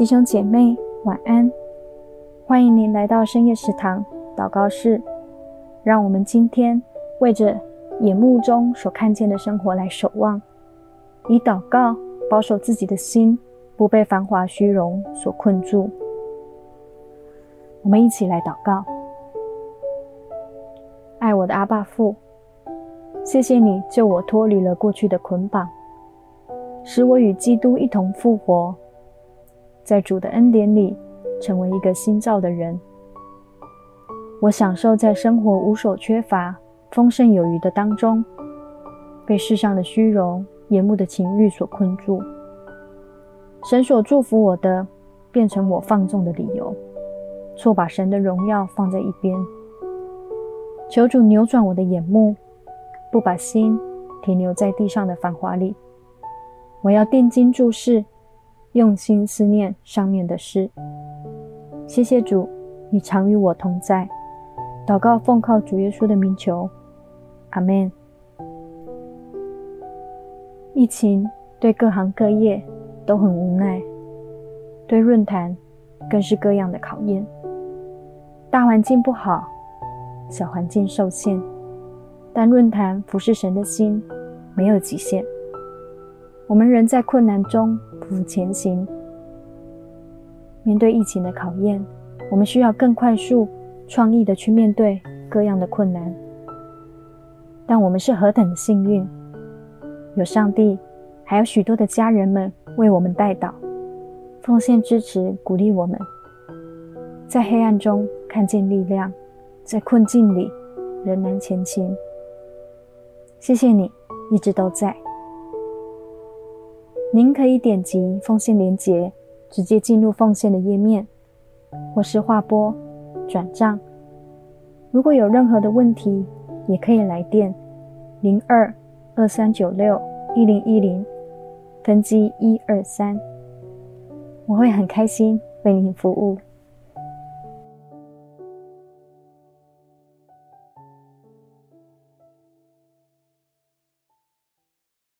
弟兄姐妹，晚安！欢迎您来到深夜食堂祷告室。让我们今天为着眼目中所看见的生活来守望，以祷告保守自己的心，不被繁华虚荣所困住。我们一起来祷告：爱我的阿爸父，谢谢你救我脱离了过去的捆绑。使我与基督一同复活，在主的恩典里成为一个新造的人。我享受在生活无所缺乏、丰盛有余的当中，被世上的虚荣、眼目的情欲所困住。神所祝福我的，变成我放纵的理由，错把神的荣耀放在一边。求主扭转我的眼目，不把心停留在地上的繁华里。我要定睛注视，用心思念上面的事。谢谢主，你常与我同在。祷告奉靠主耶稣的名求，阿门。疫情对各行各业都很无奈，对论坛更是各样的考验。大环境不好，小环境受限，但论坛服侍神的心没有极限。我们仍在困难中匍匐前行。面对疫情的考验，我们需要更快速、创意的去面对各样的困难。但我们是何等的幸运，有上帝，还有许多的家人们为我们带导、奉献支持、鼓励我们，在黑暗中看见力量，在困境里仍然前行。谢谢你，一直都在。您可以点击奉献连接，直接进入奉献的页面，或是划拨转账。如果有任何的问题，也可以来电零二二三九六一零一零分机一二三，我会很开心为您服务。